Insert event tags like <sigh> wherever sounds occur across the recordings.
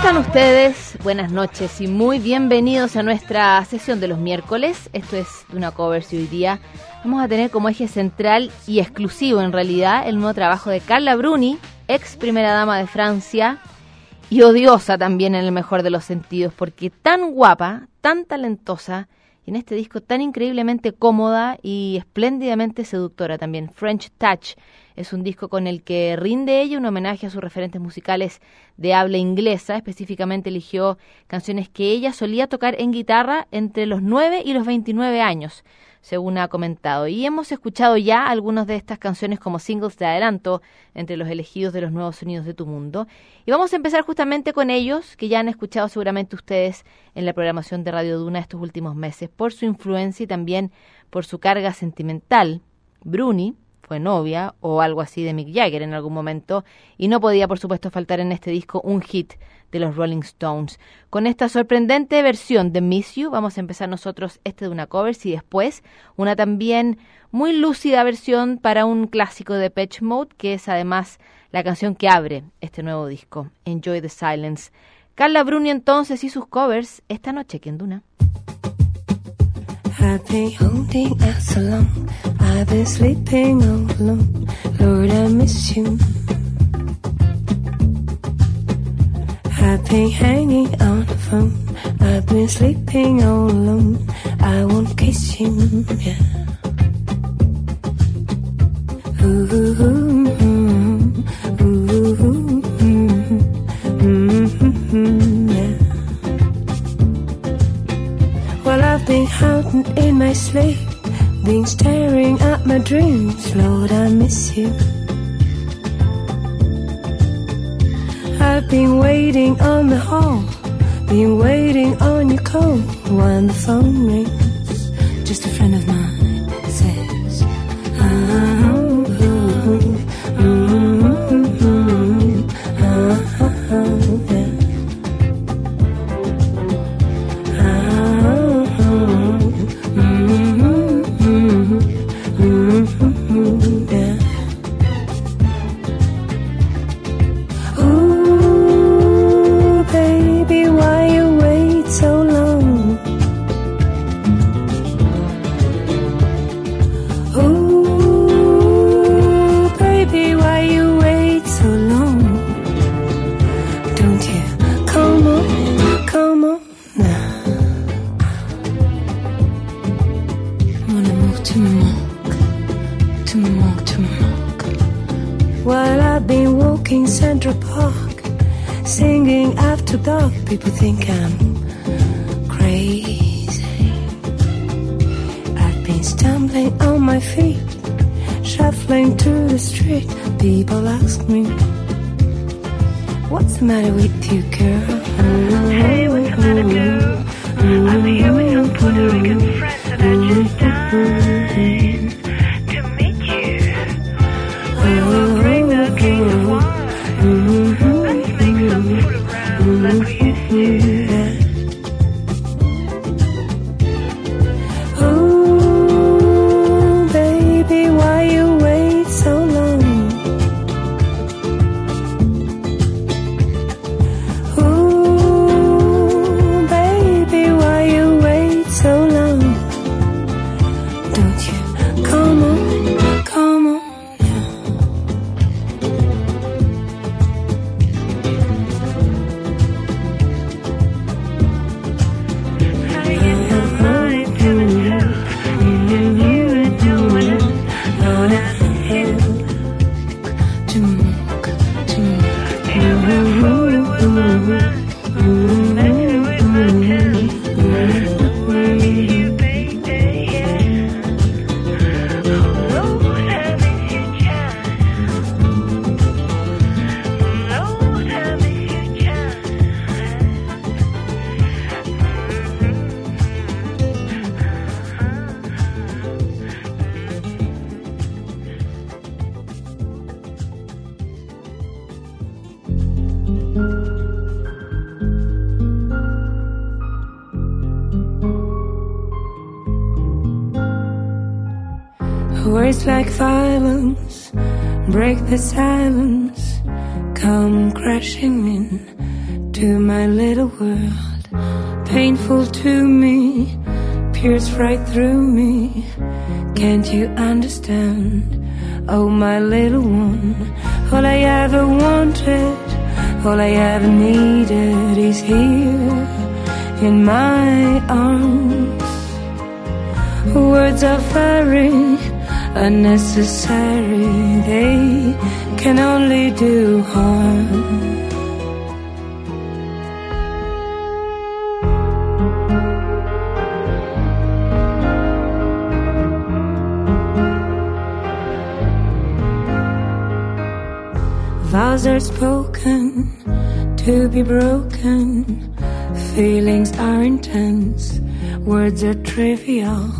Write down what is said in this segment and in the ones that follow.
están ustedes? Buenas noches y muy bienvenidos a nuestra sesión de los miércoles. Esto es una cover y hoy día vamos a tener como eje central y exclusivo en realidad el nuevo trabajo de Carla Bruni, ex primera dama de Francia y odiosa también en el mejor de los sentidos, porque tan guapa, tan talentosa y en este disco tan increíblemente cómoda y espléndidamente seductora también. French Touch es un disco con el que rinde ella un homenaje a sus referentes musicales de habla inglesa. Específicamente eligió canciones que ella solía tocar en guitarra entre los 9 y los 29 años, según ha comentado. Y hemos escuchado ya algunas de estas canciones como singles de adelanto entre los elegidos de los nuevos sonidos de tu mundo. Y vamos a empezar justamente con ellos, que ya han escuchado seguramente ustedes en la programación de Radio Duna estos últimos meses, por su influencia y también por su carga sentimental. Bruni, fue novia o algo así de Mick Jagger en algún momento y no podía por supuesto faltar en este disco un hit de los Rolling Stones. Con esta sorprendente versión de Miss You vamos a empezar nosotros este de una cover y después una también muy lúcida versión para un clásico de Patch Mode que es además la canción que abre este nuevo disco, Enjoy the Silence. Carla Bruni entonces y sus covers esta noche aquí en. I've been holding out so long. I've been sleeping all alone. Lord, I miss you. I've been hanging on the phone. I've been sleeping all alone. I won't kiss you. Yeah. Ooh, Hiding in my sleep, been staring at my dreams. Lord, I miss you. I've been waiting on the hall, been waiting on your call. When the phone rings, dark, people think I'm crazy. I've been stumbling on my feet, shuffling to the street. People ask me, What's the matter with you, girl? Hey, what's the matter, girl? I'm here with some Puerto Rican friends and I just dying Words like violence break the silence, come crashing in to my little world, painful to me, pierce right through me. Can't you understand? Oh, my little one, all I ever wanted, all I ever needed is here in my arms. Words are very unnecessary, they can only do harm. Vows are spoken to be broken. Feelings are intense. Words are trivial.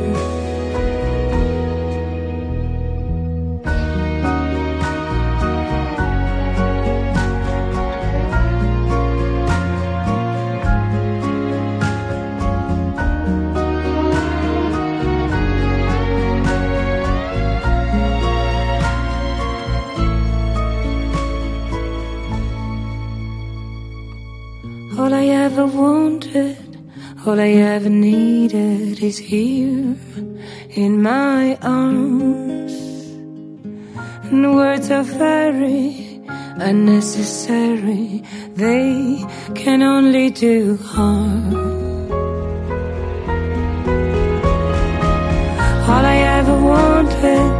All I ever needed is here in my arms. And words are very unnecessary, they can only do harm. All I ever wanted,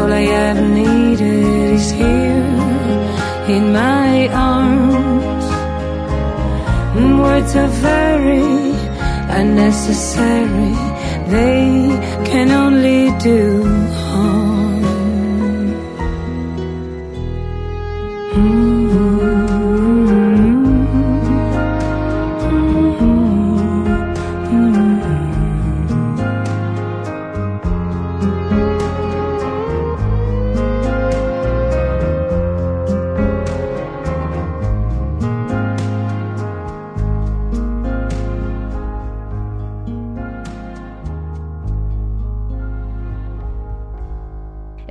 all I ever needed is here in my arms. Words are very unnecessary, they can only do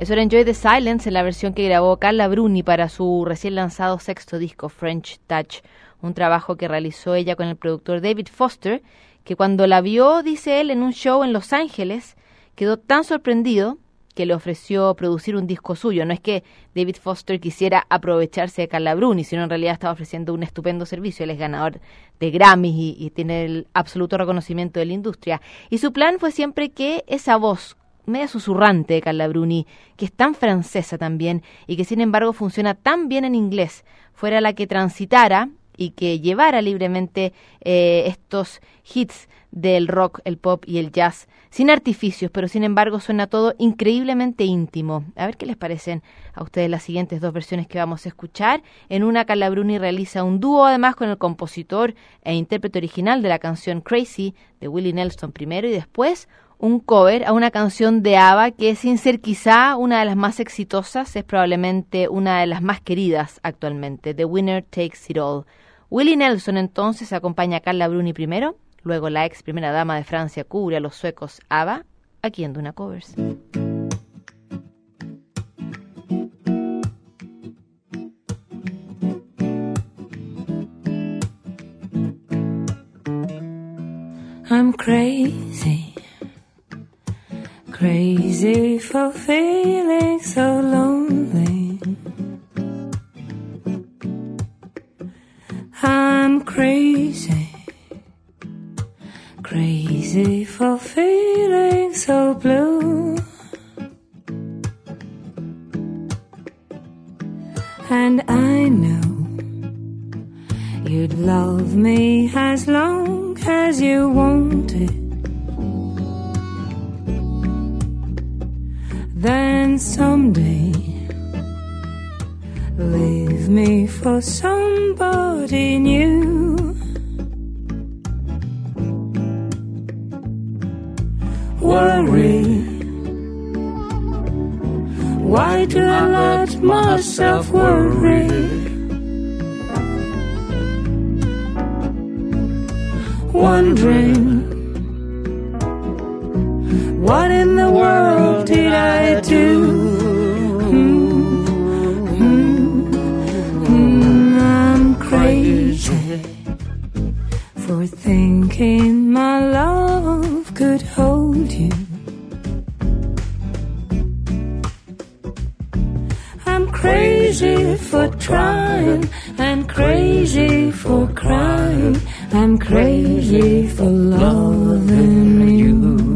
Enjoy the Silence en la versión que grabó Carla Bruni para su recién lanzado sexto disco, French Touch, un trabajo que realizó ella con el productor David Foster, que cuando la vio, dice él, en un show en Los Ángeles, quedó tan sorprendido que le ofreció producir un disco suyo. No es que David Foster quisiera aprovecharse de Carla Bruni, sino en realidad estaba ofreciendo un estupendo servicio. Él es ganador de Grammys y tiene el absoluto reconocimiento de la industria. Y su plan fue siempre que esa voz media susurrante de Carla Bruni, que es tan francesa también y que sin embargo funciona tan bien en inglés, fuera la que transitara y que llevara libremente eh, estos hits del rock, el pop y el jazz, sin artificios, pero sin embargo suena todo increíblemente íntimo. A ver qué les parecen a ustedes las siguientes dos versiones que vamos a escuchar. En una, Carla Bruni realiza un dúo además con el compositor e intérprete original de la canción Crazy de Willie Nelson primero y después un cover a una canción de ABBA que sin ser quizá una de las más exitosas, es probablemente una de las más queridas actualmente, The Winner Takes It All. Willie Nelson entonces acompaña a Carla Bruni primero, luego la ex primera dama de Francia cubre a los suecos ABBA, aquí en Duna Covers. I'm crazy, crazy for feeling so lonely. Leave me for somebody new. worry? Why do I let myself worry? Wondering what in the world did I do? My love could hold you. I'm crazy for trying and crazy for crying. I'm crazy for loving you.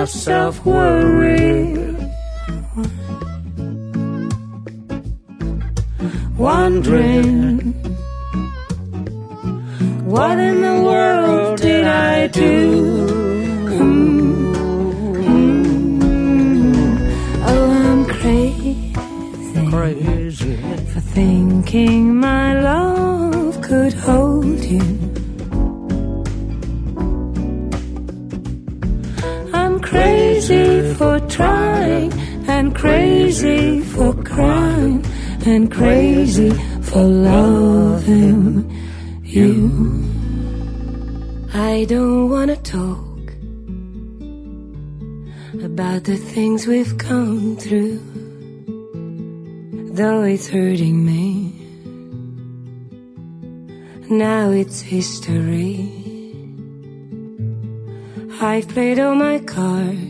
Myself worry? Wondering what in the world did I do? Mm, mm. Oh, I'm crazy Crazy. for thinking my love trying and crazy for crying and crazy for loving you. I don't wanna talk about the things we've come through though it's hurting me. Now it's history. I've played all my cards,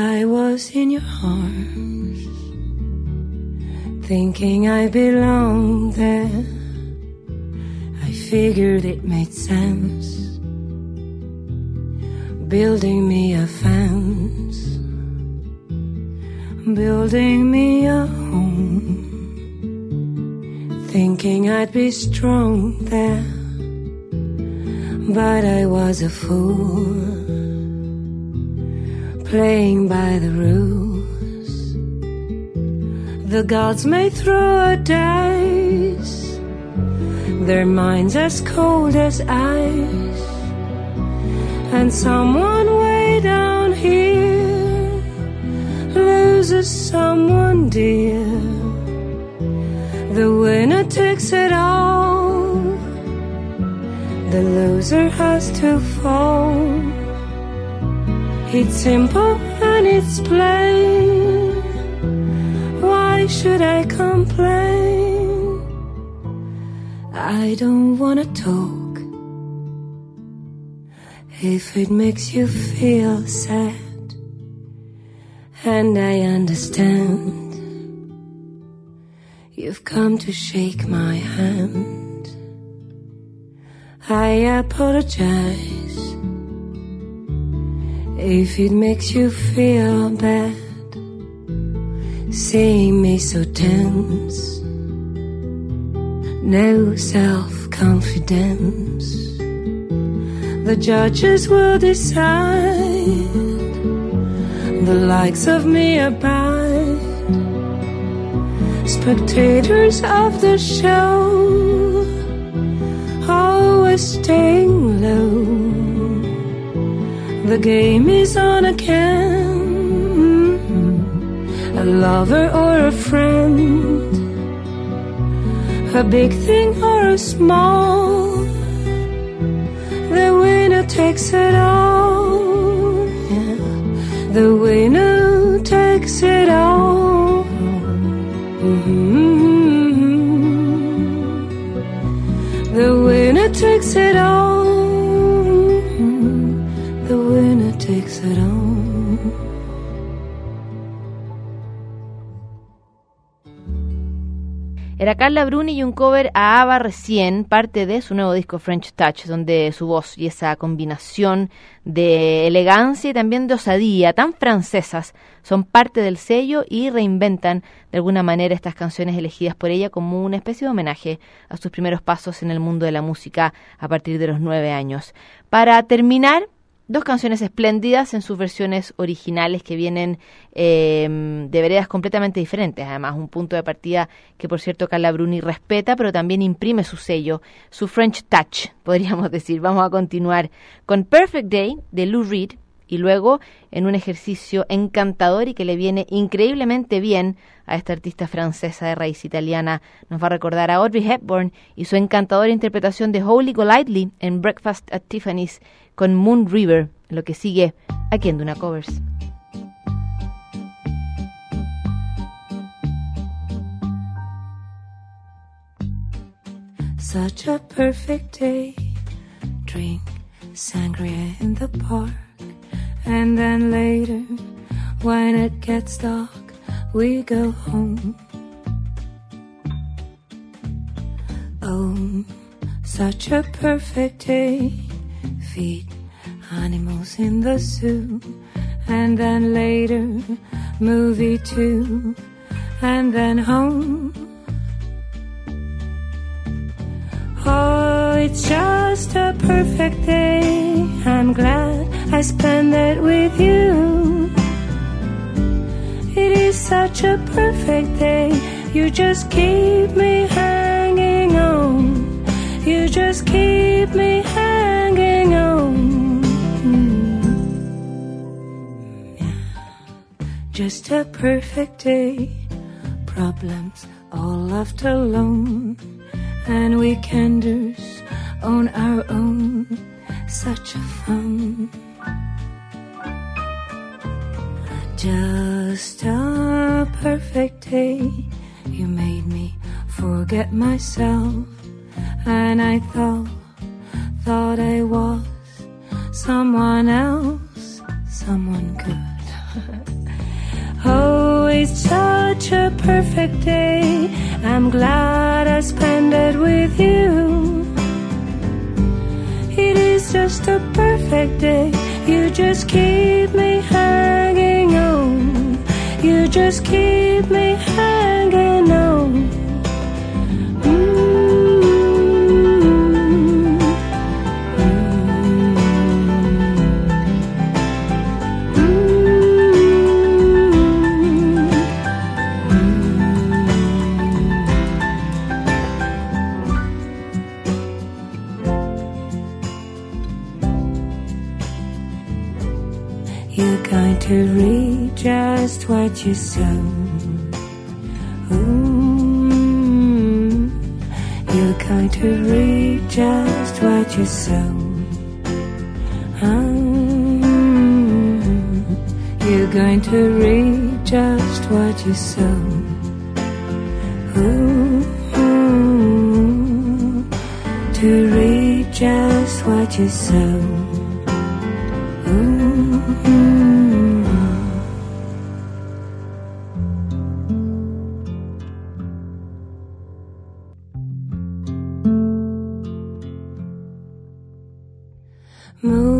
I was in your arms, thinking I belonged there. I figured it made sense, building me a fence building me a home, thinking I'd be strong there. But I was a fool, playing by the rules. The gods may throw a dice, their minds as cold as ice, and someone way down here loses someone dear. The winner takes it all. The loser has to fall. It's simple and it's plain. Why should I complain? I don't wanna talk. If it makes you feel sad and I understand. You've come to shake my hand. I apologize if it makes you feel bad. Seeing me so tense, no self confidence. The judges will decide the likes of me abide. Spectators of the show, always staying low. The game is on again. A lover or a friend, a big thing or a small. The winner takes it all. Yeah. The winner takes it all. Mhm. The winner takes it all. Era Carla Bruni y un cover a ABBA recién, parte de su nuevo disco French Touch, donde su voz y esa combinación de elegancia y también de osadía tan francesas son parte del sello y reinventan de alguna manera estas canciones elegidas por ella como una especie de homenaje a sus primeros pasos en el mundo de la música a partir de los nueve años. Para terminar, Dos canciones espléndidas en sus versiones originales que vienen eh, de veredas completamente diferentes. Además, un punto de partida que, por cierto, Carla Bruni respeta, pero también imprime su sello, su French touch, <laughs> podríamos decir. Vamos a continuar con Perfect Day de Lou Reed y luego en un ejercicio encantador y que le viene increíblemente bien a esta artista francesa de raíz italiana. Nos va a recordar a Audrey Hepburn y su encantadora interpretación de Holy Golightly en Breakfast at Tiffany's con Moon River, lo que sigue aquí en Duna Covers. Such a perfect day. Drink sangria in the park. And then later, when it gets dark, we go home. Oh, such a perfect day. Feed animals in the zoo. And then later, movie two, And then home. Oh, it's just a perfect day. I'm glad I spent it with you. It is such a perfect day. You just keep me hanging on. You just keep me hanging Just a perfect day. Problems all left alone and weekenders on our own. Such a fun. Just a perfect day. You made me forget myself, and I thought, thought I was someone else, someone good. <laughs> Oh, it's such a perfect day. I'm glad I spent it with you. It is just a perfect day. You just keep me hanging on. You just keep me hanging on. Going to read just what you sow. Ooh, you're going to read just what you sow. You're going to read just what you sow. Ooh, to read just what you sow. Ooh.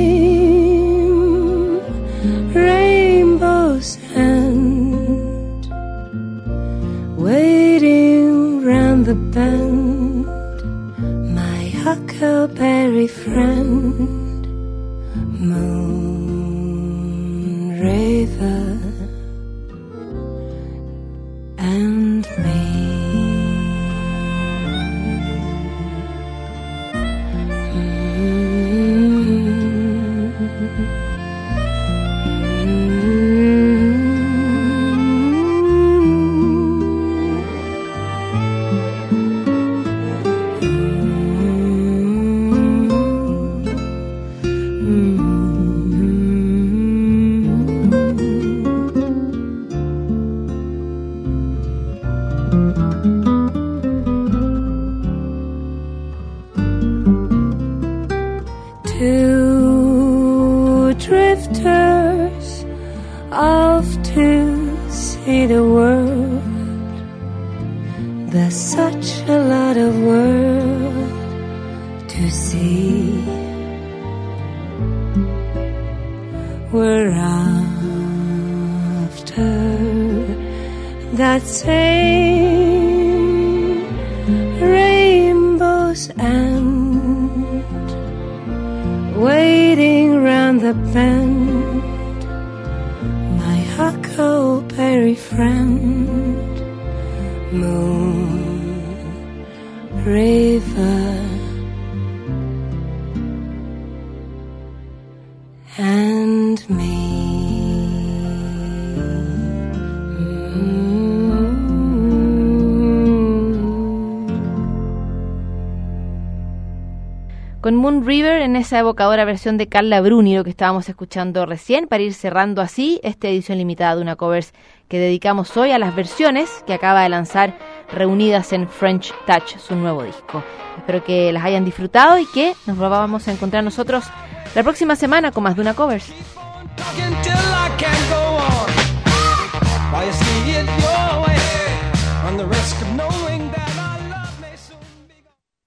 Moon drifters off to see the world. There's such a lot of world to see. We're after that same rainbow's end waiting round the bend. My huckleberry friend, Moon River, and me. Moon River en esa evocadora versión de Carla Bruni, lo que estábamos escuchando recién, para ir cerrando así esta edición limitada de una covers que dedicamos hoy a las versiones que acaba de lanzar reunidas en French Touch, su nuevo disco. Espero que las hayan disfrutado y que nos vamos a encontrar nosotros la próxima semana con más de una covers.